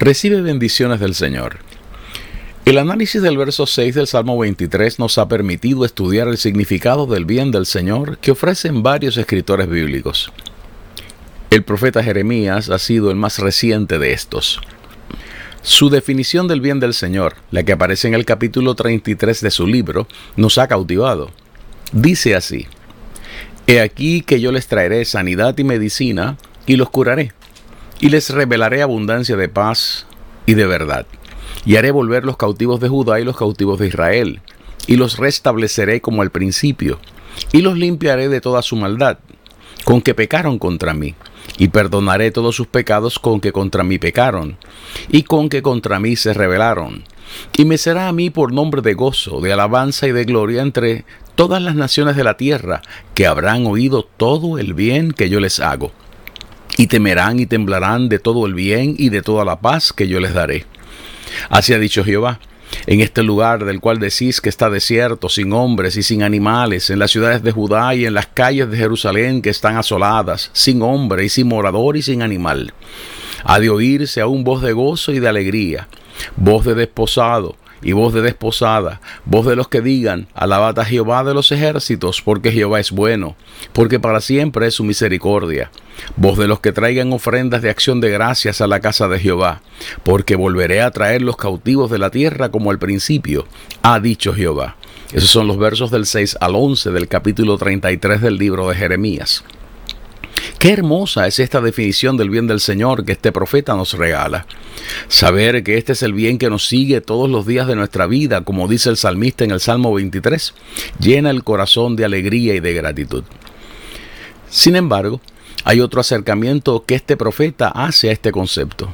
Recibe bendiciones del Señor. El análisis del verso 6 del Salmo 23 nos ha permitido estudiar el significado del bien del Señor que ofrecen varios escritores bíblicos. El profeta Jeremías ha sido el más reciente de estos. Su definición del bien del Señor, la que aparece en el capítulo 33 de su libro, nos ha cautivado. Dice así, He aquí que yo les traeré sanidad y medicina y los curaré y les revelaré abundancia de paz y de verdad. Y haré volver los cautivos de Judá y los cautivos de Israel, y los restableceré como al principio, y los limpiaré de toda su maldad, con que pecaron contra mí, y perdonaré todos sus pecados con que contra mí pecaron, y con que contra mí se rebelaron. Y me será a mí por nombre de gozo, de alabanza y de gloria entre todas las naciones de la tierra, que habrán oído todo el bien que yo les hago y temerán y temblarán de todo el bien y de toda la paz que yo les daré. Así ha dicho Jehová. En este lugar del cual decís que está desierto, sin hombres y sin animales, en las ciudades de Judá y en las calles de Jerusalén que están asoladas, sin hombre y sin morador y sin animal. Ha de oírse aún voz de gozo y de alegría, voz de desposado, y voz de desposada, voz de los que digan, alabad a Jehová de los ejércitos, porque Jehová es bueno, porque para siempre es su misericordia. Voz de los que traigan ofrendas de acción de gracias a la casa de Jehová, porque volveré a traer los cautivos de la tierra como al principio, ha dicho Jehová. Esos son los versos del 6 al 11 del capítulo 33 del libro de Jeremías. Qué hermosa es esta definición del bien del Señor que este profeta nos regala. Saber que este es el bien que nos sigue todos los días de nuestra vida, como dice el salmista en el Salmo 23, llena el corazón de alegría y de gratitud. Sin embargo, hay otro acercamiento que este profeta hace a este concepto.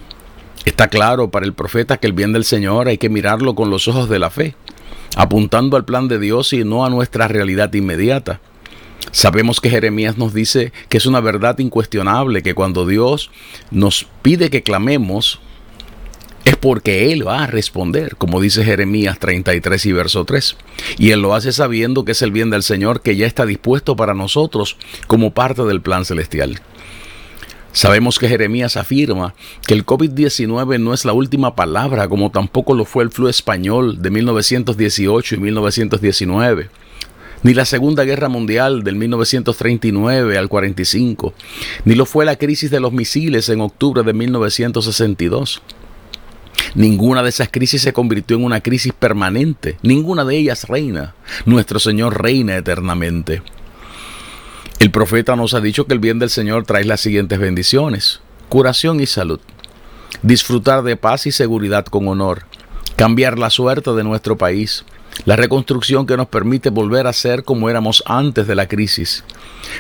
Está claro para el profeta que el bien del Señor hay que mirarlo con los ojos de la fe, apuntando al plan de Dios y no a nuestra realidad inmediata. Sabemos que Jeremías nos dice que es una verdad incuestionable que cuando Dios nos pide que clamemos, es porque Él va a responder, como dice Jeremías 33 y verso 3. Y Él lo hace sabiendo que es el bien del Señor que ya está dispuesto para nosotros como parte del plan celestial. Sabemos que Jeremías afirma que el COVID-19 no es la última palabra, como tampoco lo fue el flu español de 1918 y 1919 ni la Segunda Guerra Mundial del 1939 al 45, ni lo fue la crisis de los misiles en octubre de 1962. Ninguna de esas crisis se convirtió en una crisis permanente, ninguna de ellas reina. Nuestro Señor reina eternamente. El profeta nos ha dicho que el bien del Señor trae las siguientes bendiciones, curación y salud, disfrutar de paz y seguridad con honor, cambiar la suerte de nuestro país, la reconstrucción que nos permite volver a ser como éramos antes de la crisis,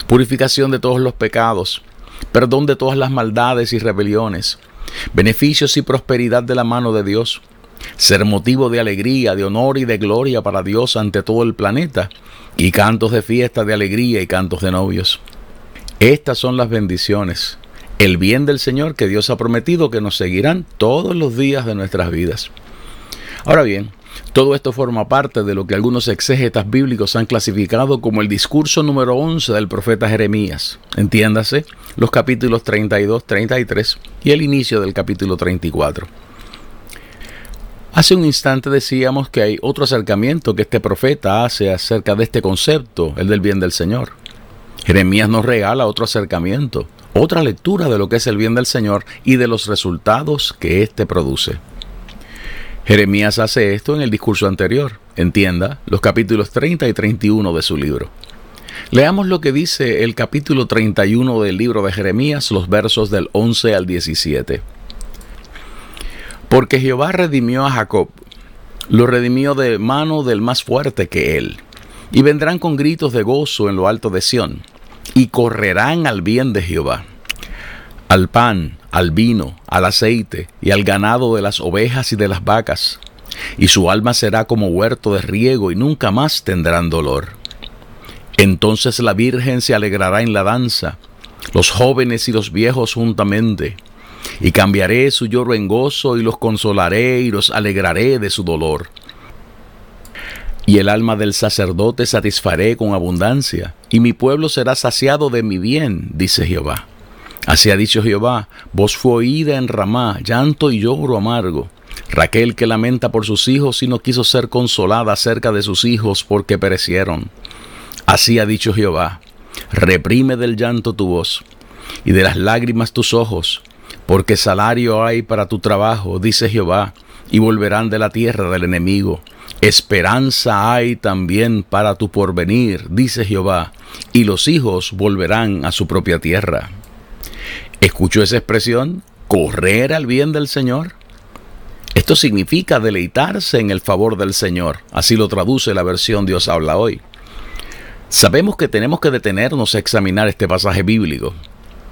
purificación de todos los pecados, perdón de todas las maldades y rebeliones, beneficios y prosperidad de la mano de Dios, ser motivo de alegría, de honor y de gloria para Dios ante todo el planeta, y cantos de fiesta, de alegría y cantos de novios. Estas son las bendiciones, el bien del Señor que Dios ha prometido que nos seguirán todos los días de nuestras vidas. Ahora bien, todo esto forma parte de lo que algunos exégetas bíblicos han clasificado como el discurso número 11 del profeta Jeremías. Entiéndase, los capítulos 32, 33 y el inicio del capítulo 34. Hace un instante decíamos que hay otro acercamiento que este profeta hace acerca de este concepto, el del bien del Señor. Jeremías nos regala otro acercamiento, otra lectura de lo que es el bien del Señor y de los resultados que éste produce. Jeremías hace esto en el discurso anterior, entienda, los capítulos 30 y 31 de su libro. Leamos lo que dice el capítulo 31 del libro de Jeremías, los versos del 11 al 17. Porque Jehová redimió a Jacob, lo redimió de mano del más fuerte que él, y vendrán con gritos de gozo en lo alto de Sión, y correrán al bien de Jehová, al pan, al vino, al aceite y al ganado de las ovejas y de las vacas, y su alma será como huerto de riego y nunca más tendrán dolor. Entonces la Virgen se alegrará en la danza, los jóvenes y los viejos juntamente, y cambiaré su lloro en gozo y los consolaré y los alegraré de su dolor. Y el alma del sacerdote satisfaré con abundancia, y mi pueblo será saciado de mi bien, dice Jehová. Así ha dicho Jehová, voz fue oída en Ramá, llanto y lloro amargo. Raquel que lamenta por sus hijos y no quiso ser consolada acerca de sus hijos porque perecieron. Así ha dicho Jehová, reprime del llanto tu voz y de las lágrimas tus ojos, porque salario hay para tu trabajo, dice Jehová, y volverán de la tierra del enemigo. Esperanza hay también para tu porvenir, dice Jehová, y los hijos volverán a su propia tierra. ¿Escuchó esa expresión? ¿Correr al bien del Señor? Esto significa deleitarse en el favor del Señor. Así lo traduce la versión Dios habla hoy. Sabemos que tenemos que detenernos a examinar este pasaje bíblico.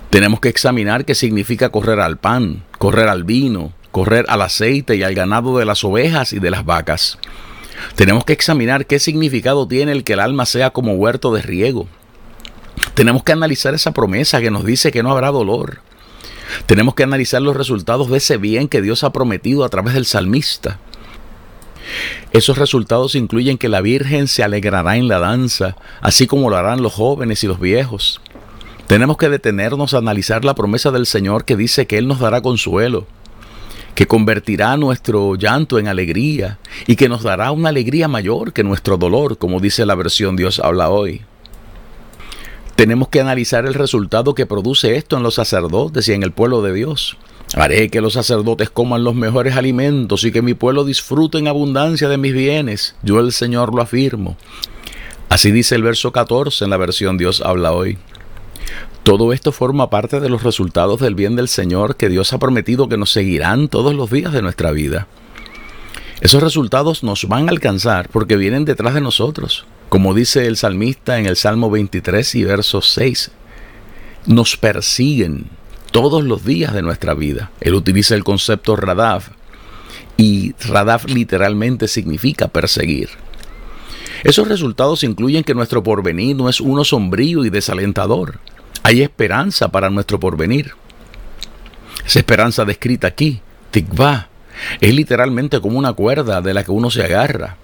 Tenemos que examinar qué significa correr al pan, correr al vino, correr al aceite y al ganado de las ovejas y de las vacas. Tenemos que examinar qué significado tiene el que el alma sea como huerto de riego, tenemos que analizar esa promesa que nos dice que no habrá dolor. Tenemos que analizar los resultados de ese bien que Dios ha prometido a través del salmista. Esos resultados incluyen que la Virgen se alegrará en la danza, así como lo harán los jóvenes y los viejos. Tenemos que detenernos a analizar la promesa del Señor que dice que Él nos dará consuelo, que convertirá nuestro llanto en alegría y que nos dará una alegría mayor que nuestro dolor, como dice la versión Dios habla hoy. Tenemos que analizar el resultado que produce esto en los sacerdotes y en el pueblo de Dios. Haré que los sacerdotes coman los mejores alimentos y que mi pueblo disfrute en abundancia de mis bienes. Yo el Señor lo afirmo. Así dice el verso 14 en la versión Dios habla hoy. Todo esto forma parte de los resultados del bien del Señor que Dios ha prometido que nos seguirán todos los días de nuestra vida. Esos resultados nos van a alcanzar porque vienen detrás de nosotros. Como dice el salmista en el Salmo 23 y verso 6, nos persiguen todos los días de nuestra vida. Él utiliza el concepto radaf y radaf literalmente significa perseguir. Esos resultados incluyen que nuestro porvenir no es uno sombrío y desalentador. Hay esperanza para nuestro porvenir. Esa esperanza descrita aquí, tikvah, es literalmente como una cuerda de la que uno se agarra.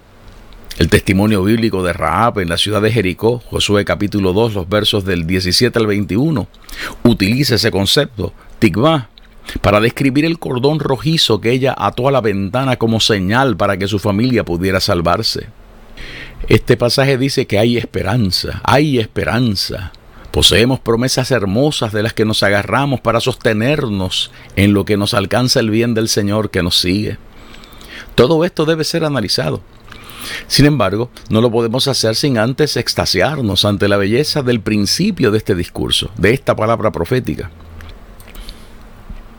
El testimonio bíblico de Raab en la ciudad de Jericó, Josué capítulo 2, los versos del 17 al 21, utiliza ese concepto, tikvah, para describir el cordón rojizo que ella ató a la ventana como señal para que su familia pudiera salvarse. Este pasaje dice que hay esperanza, hay esperanza. Poseemos promesas hermosas de las que nos agarramos para sostenernos en lo que nos alcanza el bien del Señor que nos sigue. Todo esto debe ser analizado. Sin embargo, no lo podemos hacer sin antes extasiarnos ante la belleza del principio de este discurso, de esta palabra profética.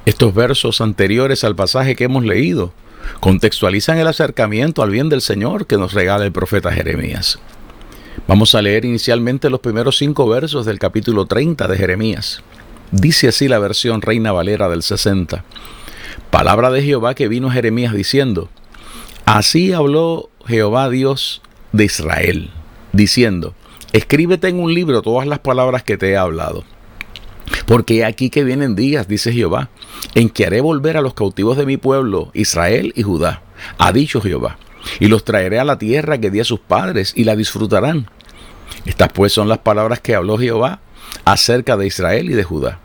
Estos versos anteriores al pasaje que hemos leído contextualizan el acercamiento al bien del Señor que nos regala el profeta Jeremías. Vamos a leer inicialmente los primeros cinco versos del capítulo 30 de Jeremías. Dice así la versión Reina Valera del 60. Palabra de Jehová que vino Jeremías diciendo, Así habló Jehová Dios de Israel, diciendo, escríbete en un libro todas las palabras que te he hablado. Porque aquí que vienen días, dice Jehová, en que haré volver a los cautivos de mi pueblo, Israel y Judá, ha dicho Jehová, y los traeré a la tierra que di a sus padres, y la disfrutarán. Estas pues son las palabras que habló Jehová acerca de Israel y de Judá.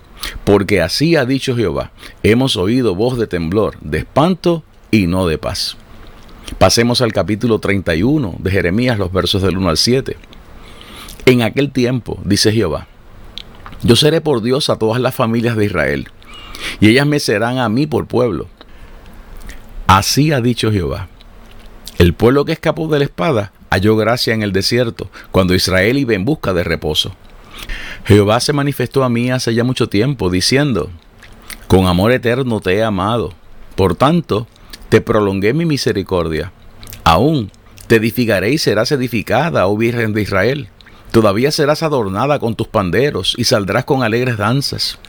Porque así ha dicho Jehová, hemos oído voz de temblor, de espanto y no de paz. Pasemos al capítulo 31 de Jeremías, los versos del 1 al 7. En aquel tiempo, dice Jehová, yo seré por Dios a todas las familias de Israel, y ellas me serán a mí por pueblo. Así ha dicho Jehová. El pueblo que escapó de la espada halló gracia en el desierto, cuando Israel iba en busca de reposo. Jehová se manifestó a mí hace ya mucho tiempo, diciendo, Con amor eterno te he amado, por tanto, te prolongué mi misericordia. Aún te edificaré y serás edificada, oh Virgen de Israel. Todavía serás adornada con tus panderos y saldrás con alegres danzas.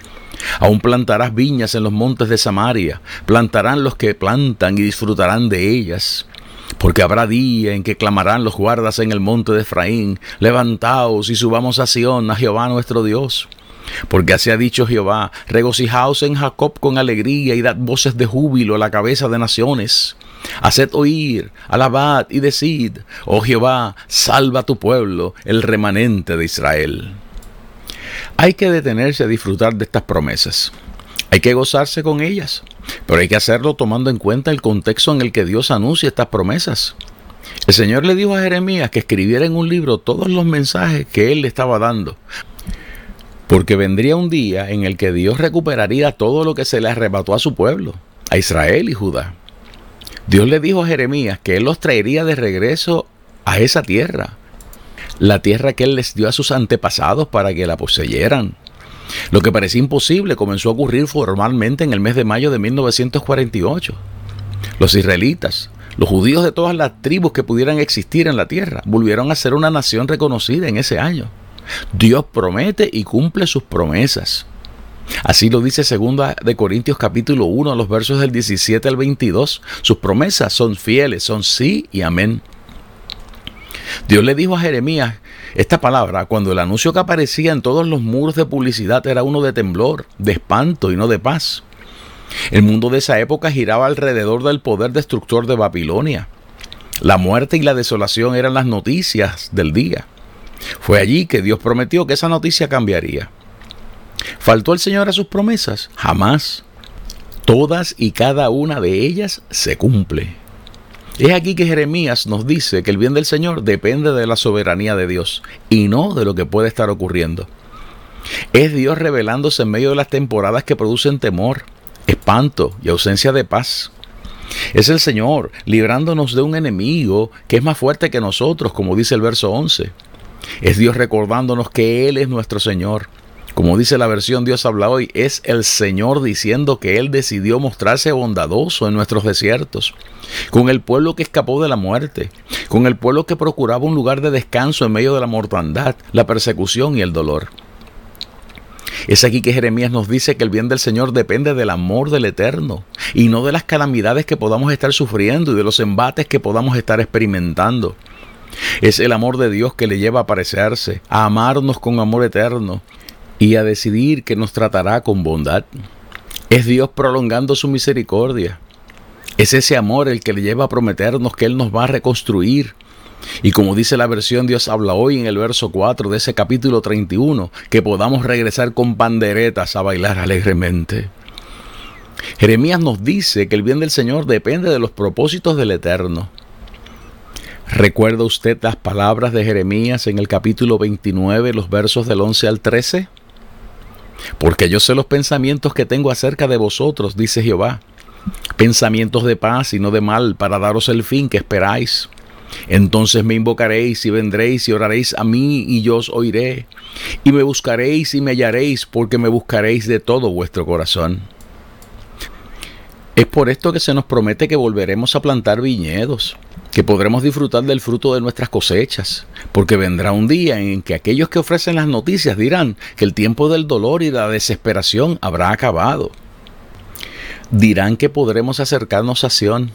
Aún plantarás viñas en los montes de Samaria, plantarán los que plantan y disfrutarán de ellas. Porque habrá día en que clamarán los guardas en el monte de Efraín, levantaos y subamos a Sión, a Jehová nuestro Dios. Porque así ha dicho Jehová, regocijaos en Jacob con alegría y dad voces de júbilo a la cabeza de naciones. Haced oír, alabad y decid, oh Jehová, salva a tu pueblo, el remanente de Israel. Hay que detenerse a disfrutar de estas promesas. Hay que gozarse con ellas, pero hay que hacerlo tomando en cuenta el contexto en el que Dios anuncia estas promesas. El Señor le dijo a Jeremías que escribiera en un libro todos los mensajes que él le estaba dando, porque vendría un día en el que Dios recuperaría todo lo que se le arrebató a su pueblo, a Israel y Judá. Dios le dijo a Jeremías que él los traería de regreso a esa tierra, la tierra que él les dio a sus antepasados para que la poseyeran. Lo que parecía imposible comenzó a ocurrir formalmente en el mes de mayo de 1948. Los israelitas, los judíos de todas las tribus que pudieran existir en la tierra, volvieron a ser una nación reconocida en ese año. Dios promete y cumple sus promesas. Así lo dice 2 de Corintios capítulo 1, los versos del 17 al 22. Sus promesas son fieles, son sí y amén. Dios le dijo a Jeremías esta palabra cuando el anuncio que aparecía en todos los muros de publicidad era uno de temblor, de espanto y no de paz. El mundo de esa época giraba alrededor del poder destructor de Babilonia. La muerte y la desolación eran las noticias del día. Fue allí que Dios prometió que esa noticia cambiaría. ¿Faltó el Señor a sus promesas? Jamás. Todas y cada una de ellas se cumple. Es aquí que Jeremías nos dice que el bien del Señor depende de la soberanía de Dios y no de lo que puede estar ocurriendo. Es Dios revelándose en medio de las temporadas que producen temor, espanto y ausencia de paz. Es el Señor librándonos de un enemigo que es más fuerte que nosotros, como dice el verso 11. Es Dios recordándonos que Él es nuestro Señor como dice la versión Dios habla hoy, es el Señor diciendo que Él decidió mostrarse bondadoso en nuestros desiertos, con el pueblo que escapó de la muerte, con el pueblo que procuraba un lugar de descanso en medio de la mortandad, la persecución y el dolor. Es aquí que Jeremías nos dice que el bien del Señor depende del amor del Eterno y no de las calamidades que podamos estar sufriendo y de los embates que podamos estar experimentando. Es el amor de Dios que le lleva a parecerse, a amarnos con amor eterno y a decidir que nos tratará con bondad. Es Dios prolongando su misericordia. Es ese amor el que le lleva a prometernos que Él nos va a reconstruir. Y como dice la versión Dios habla hoy en el verso 4 de ese capítulo 31, que podamos regresar con panderetas a bailar alegremente. Jeremías nos dice que el bien del Señor depende de los propósitos del Eterno. ¿Recuerda usted las palabras de Jeremías en el capítulo 29, los versos del 11 al 13? Porque yo sé los pensamientos que tengo acerca de vosotros, dice Jehová. Pensamientos de paz y no de mal, para daros el fin que esperáis. Entonces me invocaréis y vendréis y oraréis a mí y yo os oiré. Y me buscaréis y me hallaréis porque me buscaréis de todo vuestro corazón. Es por esto que se nos promete que volveremos a plantar viñedos, que podremos disfrutar del fruto de nuestras cosechas, porque vendrá un día en que aquellos que ofrecen las noticias dirán que el tiempo del dolor y la desesperación habrá acabado. Dirán que podremos acercarnos a Sión,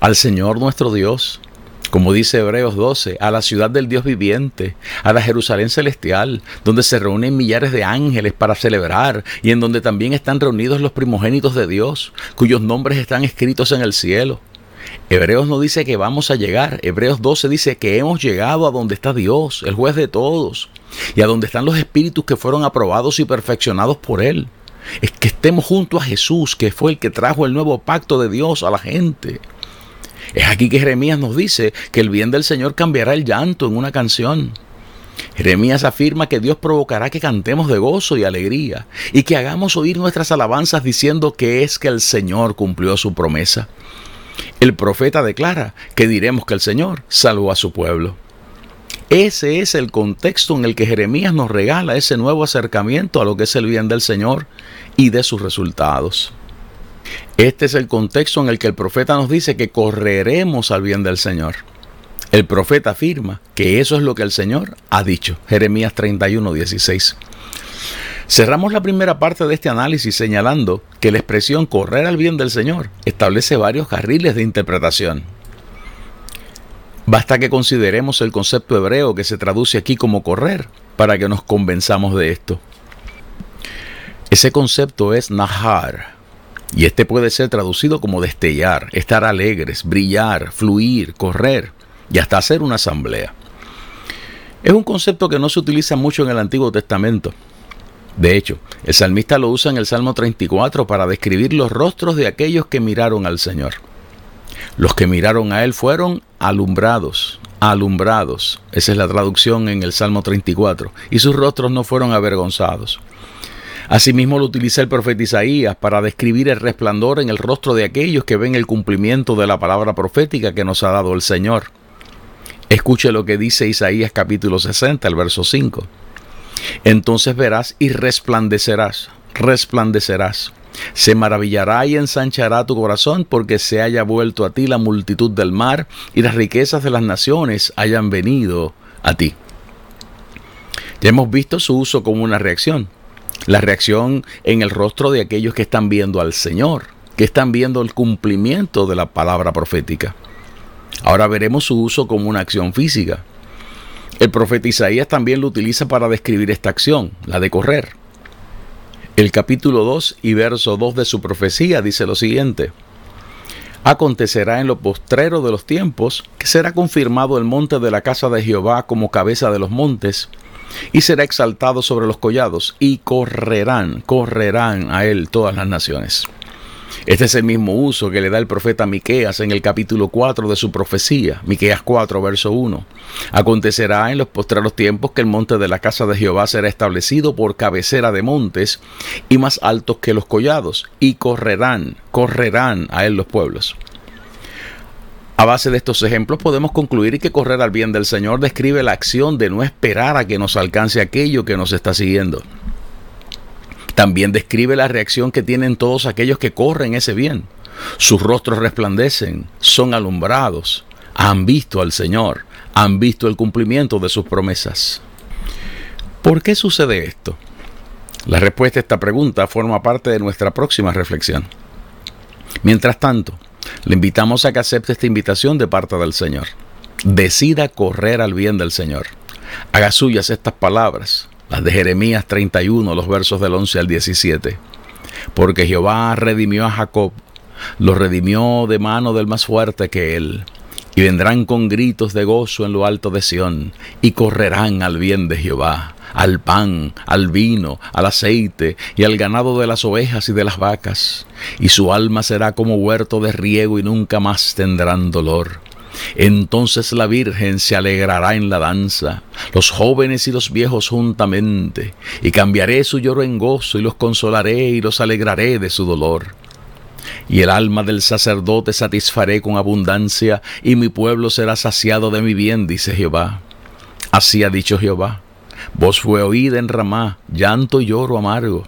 al Señor nuestro Dios, como dice Hebreos 12, a la ciudad del Dios viviente, a la Jerusalén celestial, donde se reúnen millares de ángeles para celebrar y en donde también están reunidos los primogénitos de Dios, cuyos nombres están escritos en el cielo. Hebreos no dice que vamos a llegar. Hebreos 12 dice que hemos llegado a donde está Dios, el juez de todos, y a donde están los espíritus que fueron aprobados y perfeccionados por Él. Es que estemos junto a Jesús, que fue el que trajo el nuevo pacto de Dios a la gente. Es aquí que Jeremías nos dice que el bien del Señor cambiará el llanto en una canción. Jeremías afirma que Dios provocará que cantemos de gozo y alegría y que hagamos oír nuestras alabanzas diciendo que es que el Señor cumplió su promesa. El profeta declara que diremos que el Señor salvó a su pueblo. Ese es el contexto en el que Jeremías nos regala ese nuevo acercamiento a lo que es el bien del Señor y de sus resultados. Este es el contexto en el que el profeta nos dice que correremos al bien del Señor. El profeta afirma que eso es lo que el Señor ha dicho. Jeremías 31, 16. Cerramos la primera parte de este análisis señalando que la expresión correr al bien del Señor establece varios carriles de interpretación. Basta que consideremos el concepto hebreo que se traduce aquí como correr para que nos convenzamos de esto. Ese concepto es nahar, y este puede ser traducido como destellar, estar alegres, brillar, fluir, correr y hasta hacer una asamblea. Es un concepto que no se utiliza mucho en el Antiguo Testamento. De hecho, el salmista lo usa en el Salmo 34 para describir los rostros de aquellos que miraron al Señor. Los que miraron a Él fueron alumbrados, alumbrados. Esa es la traducción en el Salmo 34. Y sus rostros no fueron avergonzados. Asimismo lo utiliza el profeta Isaías para describir el resplandor en el rostro de aquellos que ven el cumplimiento de la palabra profética que nos ha dado el Señor. Escuche lo que dice Isaías capítulo 60, el verso 5. Entonces verás y resplandecerás, resplandecerás se maravillará y ensanchará tu corazón porque se haya vuelto a ti la multitud del mar y las riquezas de las naciones hayan venido a ti. Ya hemos visto su uso como una reacción. La reacción en el rostro de aquellos que están viendo al Señor, que están viendo el cumplimiento de la palabra profética. Ahora veremos su uso como una acción física. El profeta Isaías también lo utiliza para describir esta acción, la de correr. El capítulo 2 y verso 2 de su profecía dice lo siguiente. Acontecerá en lo postrero de los tiempos que será confirmado el monte de la casa de Jehová como cabeza de los montes, y será exaltado sobre los collados, y correrán, correrán a él todas las naciones. Este es el mismo uso que le da el profeta Miqueas en el capítulo 4 de su profecía, Miqueas 4, verso 1. Acontecerá en los postreros tiempos que el monte de la casa de Jehová será establecido por cabecera de montes y más altos que los collados, y correrán, correrán a él los pueblos. A base de estos ejemplos podemos concluir que correr al bien del Señor describe la acción de no esperar a que nos alcance aquello que nos está siguiendo. También describe la reacción que tienen todos aquellos que corren ese bien. Sus rostros resplandecen, son alumbrados, han visto al Señor, han visto el cumplimiento de sus promesas. ¿Por qué sucede esto? La respuesta a esta pregunta forma parte de nuestra próxima reflexión. Mientras tanto, le invitamos a que acepte esta invitación de parte del Señor. Decida correr al bien del Señor. Haga suyas estas palabras las de Jeremías 31, los versos del 11 al 17. Porque Jehová redimió a Jacob, lo redimió de mano del más fuerte que él, y vendrán con gritos de gozo en lo alto de Sión, y correrán al bien de Jehová, al pan, al vino, al aceite, y al ganado de las ovejas y de las vacas, y su alma será como huerto de riego y nunca más tendrán dolor entonces la Virgen se alegrará en la danza, los jóvenes y los viejos juntamente, y cambiaré su lloro en gozo y los consolaré y los alegraré de su dolor. Y el alma del sacerdote satisfaré con abundancia, y mi pueblo será saciado de mi bien, dice Jehová. Así ha dicho Jehová. Voz fue oída en Ramá, llanto y lloro amargo.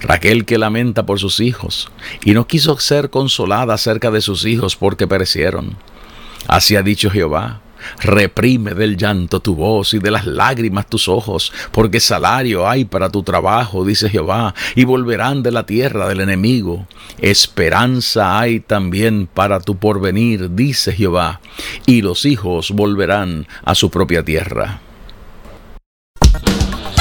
Raquel que lamenta por sus hijos, y no quiso ser consolada acerca de sus hijos porque perecieron. Así ha dicho Jehová. Reprime del llanto tu voz y de las lágrimas tus ojos, porque salario hay para tu trabajo, dice Jehová, y volverán de la tierra del enemigo. Esperanza hay también para tu porvenir, dice Jehová, y los hijos volverán a su propia tierra.